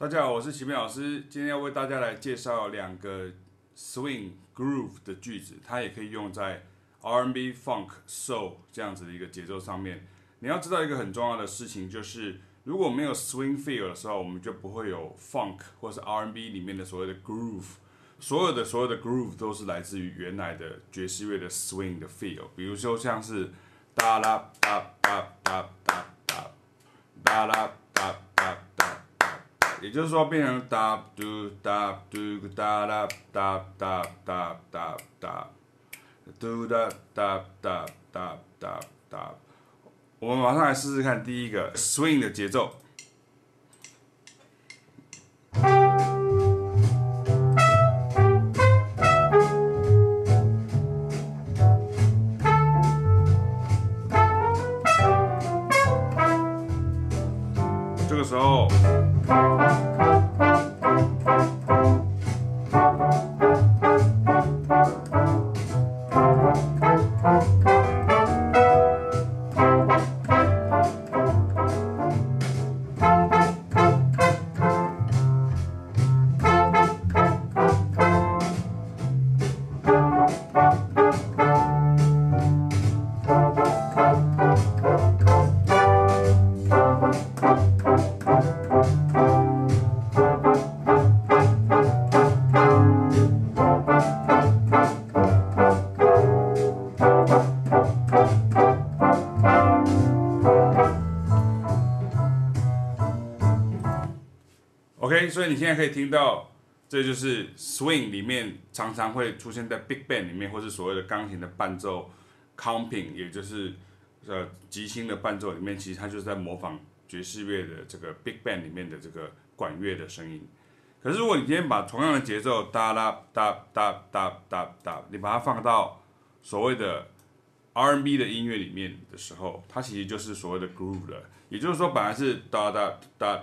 大家好，我是齐面老师，今天要为大家来介绍两个 swing groove 的句子，它也可以用在 R&B、Funk、Soul 这样子的一个节奏上面。你要知道一个很重要的事情，就是如果没有 swing feel 的时候，我们就不会有 Funk 或是 R&B 里面的所谓的 groove。所有的所有的 groove 都是来自于原来的爵士乐的 swing 的 feel，比如说像是哒啦哒哒哒哒哒哒啦。也就是说，变成哒嘟哒嘟哒啦哒哒哒哒哒，嘟哒哒哒哒哒哒。我们马上来试试看第一个 swing 的节奏。 그쪽에서. 所以你现在可以听到，这就是 swing 里面常常会出现在 big band 里面，或是所谓的钢琴的伴奏 comping，也就是呃即兴的伴奏里面，其实它就是在模仿爵士乐的这个 big band 里面的这个管乐的声音。可是如果你今天把同样的节奏哒啦哒哒哒哒哒，你把它放到所谓的 R&B 的音乐里面的时候，它其实就是所谓的 groove 了。也就是说，本来是哒哒哒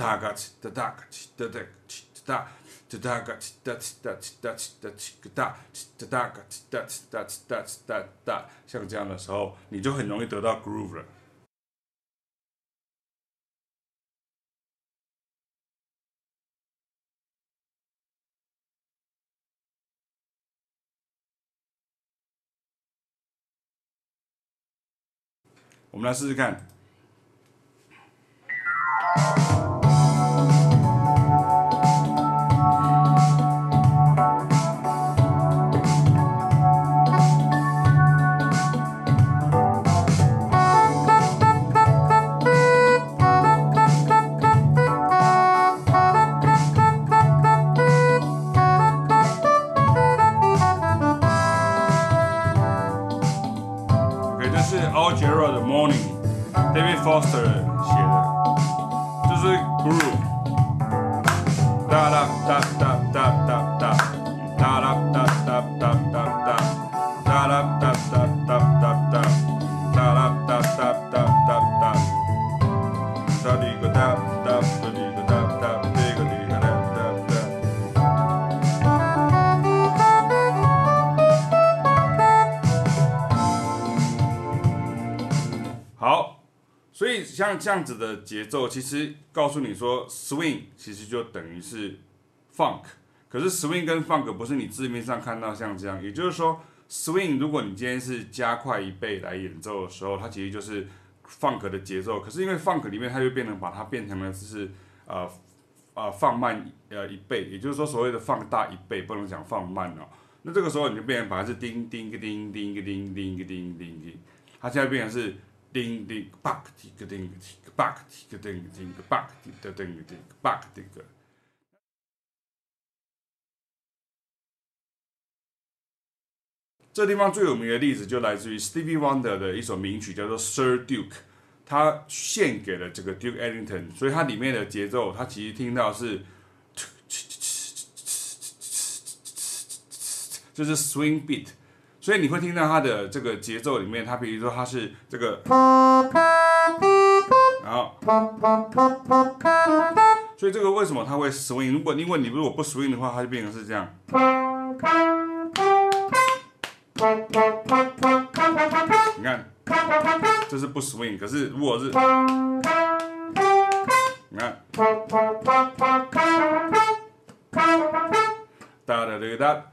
哒嘎叽哒哒嘎叽哒哒哒哒哒嘎叽哒叽哒哒哒哒哒嘎哒哒哒哒哒，像这样的时候，你就很容易得到 groove 了。我们来试试看。好，所以像这样子的节奏，其实告诉你说，swing 其实就等于是 funk。可是 swing 跟 funk 不是你字面上看到像这样，也就是说，swing 如果你今天是加快一倍来演奏的时候，它其实就是放格的节奏。可是因为放格里面它就变成把它变成了就是呃呃放慢呃一倍，也就是说所谓的放大一倍，不能讲放慢哦。那这个时候你就变成把它是叮叮个叮叮个叮叮个叮叮叮，它现在变成是。叮叮 buck 叮个叮个叮个 buck 叮个叮个叮个 buck 叮个叮个叮个 buck 叮个。这地方最有名的例子就来自于 Stevie Wonder 的一首名曲，叫做 Sir Duke，他献给了这个 Duke Ellington，所以它里面的节奏，它其实听到是，就是 swing beat，所以你会听到它的这个节奏里面，它比如说它是这个，然后，所以这个为什么它会 swing？如果因为你如果不 swing 的话，它就变成是这样。你看，这是不 swing，可是如果是，你看，哒哒哒哒，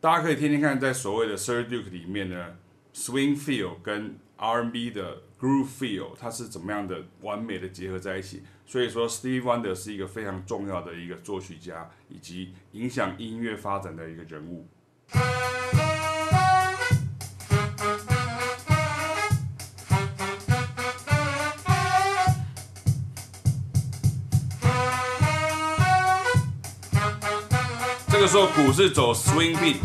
大家可以听听看，在所谓的 Sir Duke 里面呢 swing feel 跟 R&B 的 groove feel，它是怎么样的完美的结合在一起。所以说 Steve Wonder 是一个非常重要的一个作曲家，以及影响音乐发展的一个人物。个时候鼓是走 swing beat，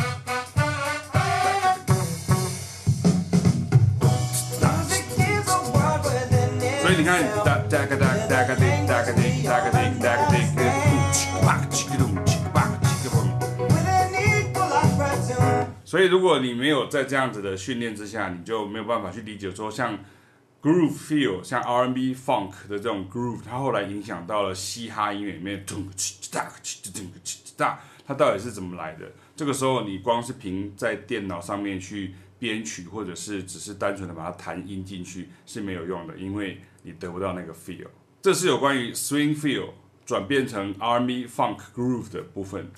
所以你看，哒哒个哒哒个哒哒个哒哒个哒哒个哒个，所以如果你没有在这样子的训练之下，你就没有办法去理解说像 groove feel，像 R&B funk 的这种 groove，它后来影响到了嘻哈音乐里面，咚哒哒哒。它到底是怎么来的？这个时候你光是凭在电脑上面去编曲，或者是只是单纯的把它弹音进去是没有用的，因为你得不到那个 feel。这是有关于 swing feel 转变成 army funk groove 的部分。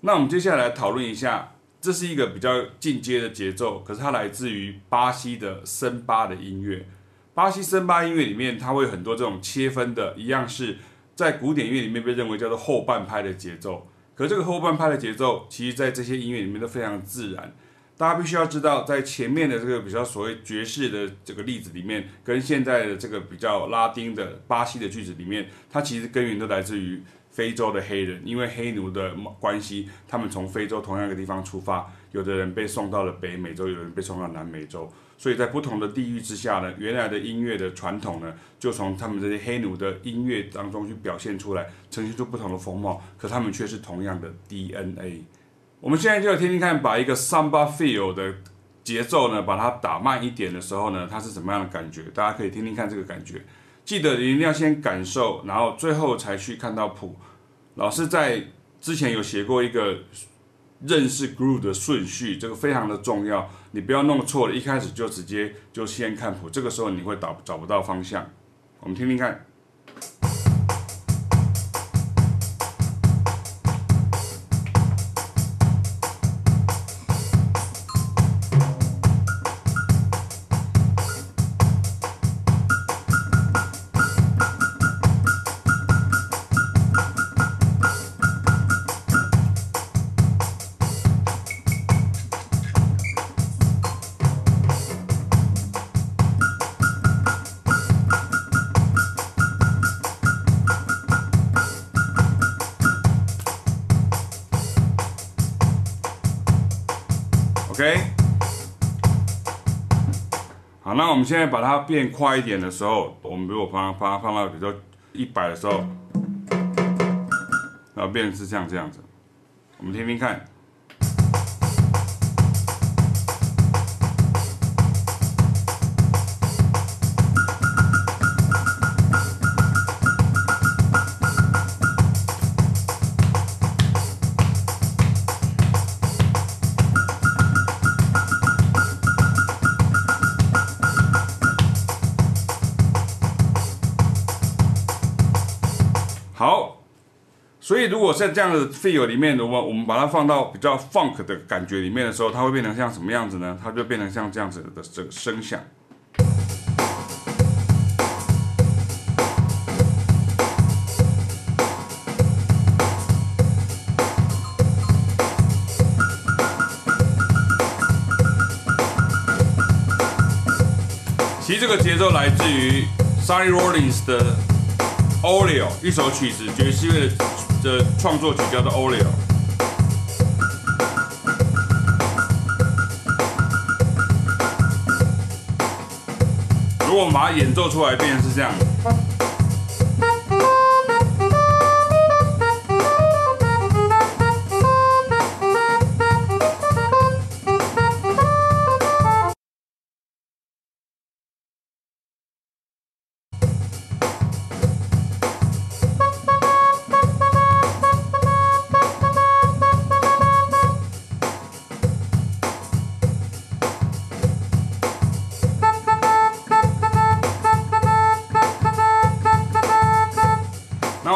那我们接下来讨论一下，这是一个比较进阶的节奏，可是它来自于巴西的森巴的音乐。巴西森巴音乐里面，它会很多这种切分的，一样是。在古典音乐里面被认为叫做后半拍的节奏，可这个后半拍的节奏，其实在这些音乐里面都非常自然。大家必须要知道，在前面的这个比较所谓爵士的这个例子里面，跟现在的这个比较拉丁的巴西的句子里面，它其实根源都来自于非洲的黑人，因为黑奴的关系，他们从非洲同样一个地方出发，有的人被送到了北美洲，有人被送到南美洲。所以在不同的地域之下呢，原来的音乐的传统呢，就从他们这些黑奴的音乐当中去表现出来，呈现出不同的风貌，可他们却是同样的 DNA。我们现在就要听听看，把一个 Samba feel 的节奏呢，把它打慢一点的时候呢，它是什么样的感觉？大家可以听听看这个感觉。记得一定要先感受，然后最后才去看到谱。老师在之前有写过一个。认识 groove 的顺序，这个非常的重要，你不要弄错了，一开始就直接就先看谱，这个时候你会找找不到方向。我们听听看。我们现在把它变快一点的时候，我们如果把它把它放到比如说一百的时候，然后变成是像这样子，我们听听看。如果在这样的 feel 里面的话，我们把它放到比较 funk 的感觉里面的时候，它会变成像什么样子呢？它就变成像这样子的这个声响。其实这个节奏来自于 Sonny Rollins 的。Oreo 一首曲子，爵士乐的的创作曲叫做 Oreo。如果我们把它演奏出来，变成是这样。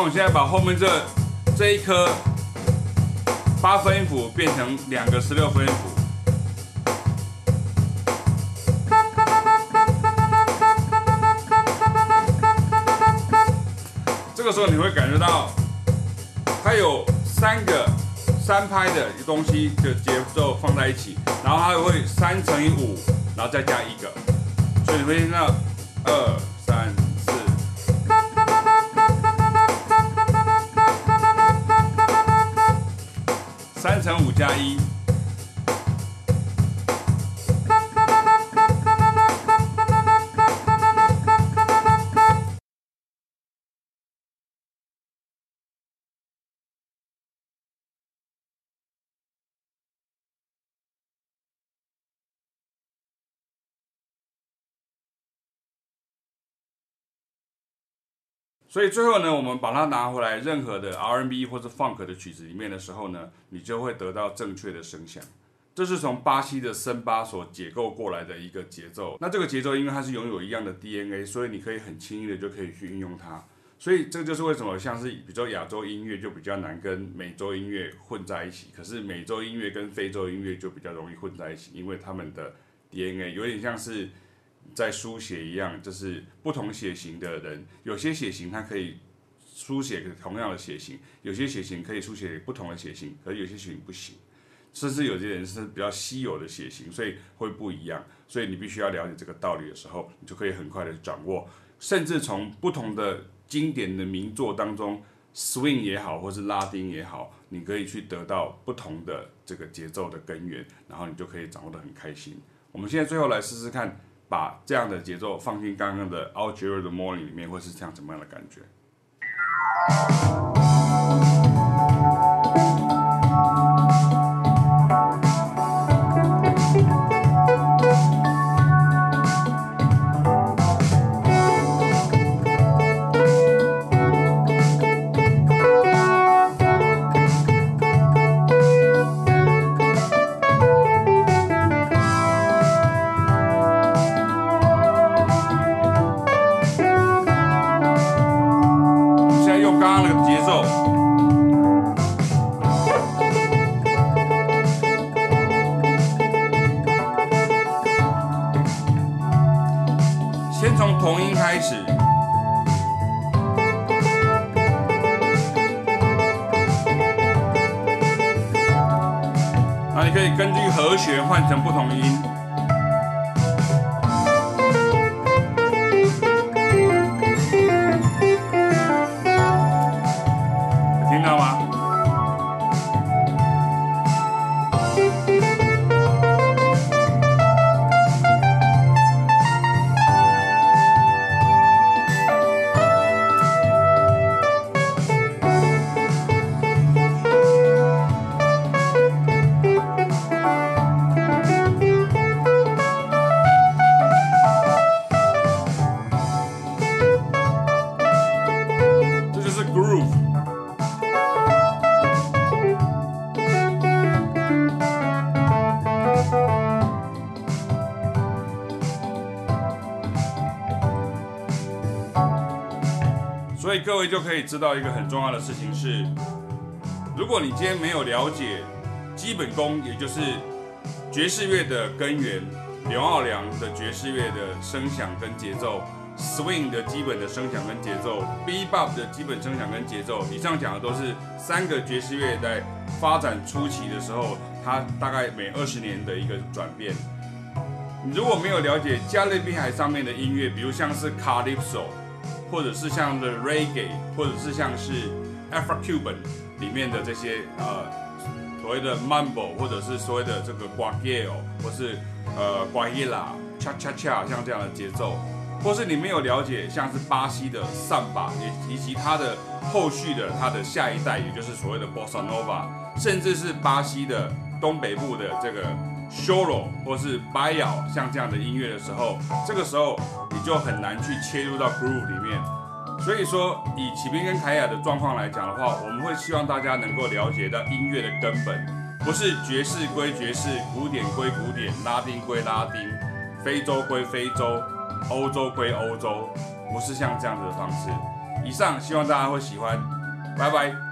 我现在把后面这这一颗八分音符变成两个十六分音符。这个时候你会感觉到它有三个三拍的东西的节奏放在一起，然后它会三乘以五，然后再加一个，所以你会听到二三五加一。所以最后呢，我们把它拿回来，任何的 R&B 或者 Funk 的曲子里面的时候呢，你就会得到正确的声响。这是从巴西的森巴所解构过来的一个节奏。那这个节奏因为它是拥有一样的 DNA，所以你可以很轻易的就可以去运用它。所以这就是为什么像是比较亚洲音乐就比较难跟美洲音乐混在一起，可是美洲音乐跟非洲音乐就比较容易混在一起，因为他们的 DNA 有点像是。在书写一样，就是不同血型的人，有些血型它可以书写同样的血型，有些血型可以书写不同的血型，可是有些血型不行，甚至有些人是比较稀有的血型，所以会不一样。所以你必须要了解这个道理的时候，你就可以很快的掌握，甚至从不同的经典的名作当中，swing 也好，或是拉丁也好，你可以去得到不同的这个节奏的根源，然后你就可以掌握的很开心。我们现在最后来试试看。把这样的节奏放进刚刚的《Algiers the Morning》里面，会是这样怎么样的感觉？从同音开始，那你可以根据和弦换成不同音。所以各位就可以知道一个很重要的事情是，如果你今天没有了解基本功，也就是爵士乐的根源，刘奥良的爵士乐的声响跟节奏，swing 的基本的声响跟节奏，bebop 的基本声响跟节奏，以上讲的都是三个爵士乐在发展初期的时候，它大概每二十年的一个转变。你如果没有了解加勒比海上面的音乐，比如像是 Calypso。或者是像的 Reggae，或者是像是 Afro-Cuban 里面的这些呃所谓的 Mambo，或者是所谓的这个 g u a g i l o 或是呃 Guajira Cha Cha Cha 像这样的节奏，或是你没有了解像是巴西的桑巴也以及它的后续的它的下一代，也就是所谓的 Bossa Nova，甚至是巴西的东北部的这个。Choro 或是 b i o 像这样的音乐的时候，这个时候你就很难去切入到 groove 里面。所以说，以启斌跟凯雅的状况来讲的话，我们会希望大家能够了解到音乐的根本，不是爵士归爵士，古典归古典，拉丁归拉丁，非洲归非洲，欧洲归欧洲，不是像这样子的方式。以上，希望大家会喜欢。拜拜。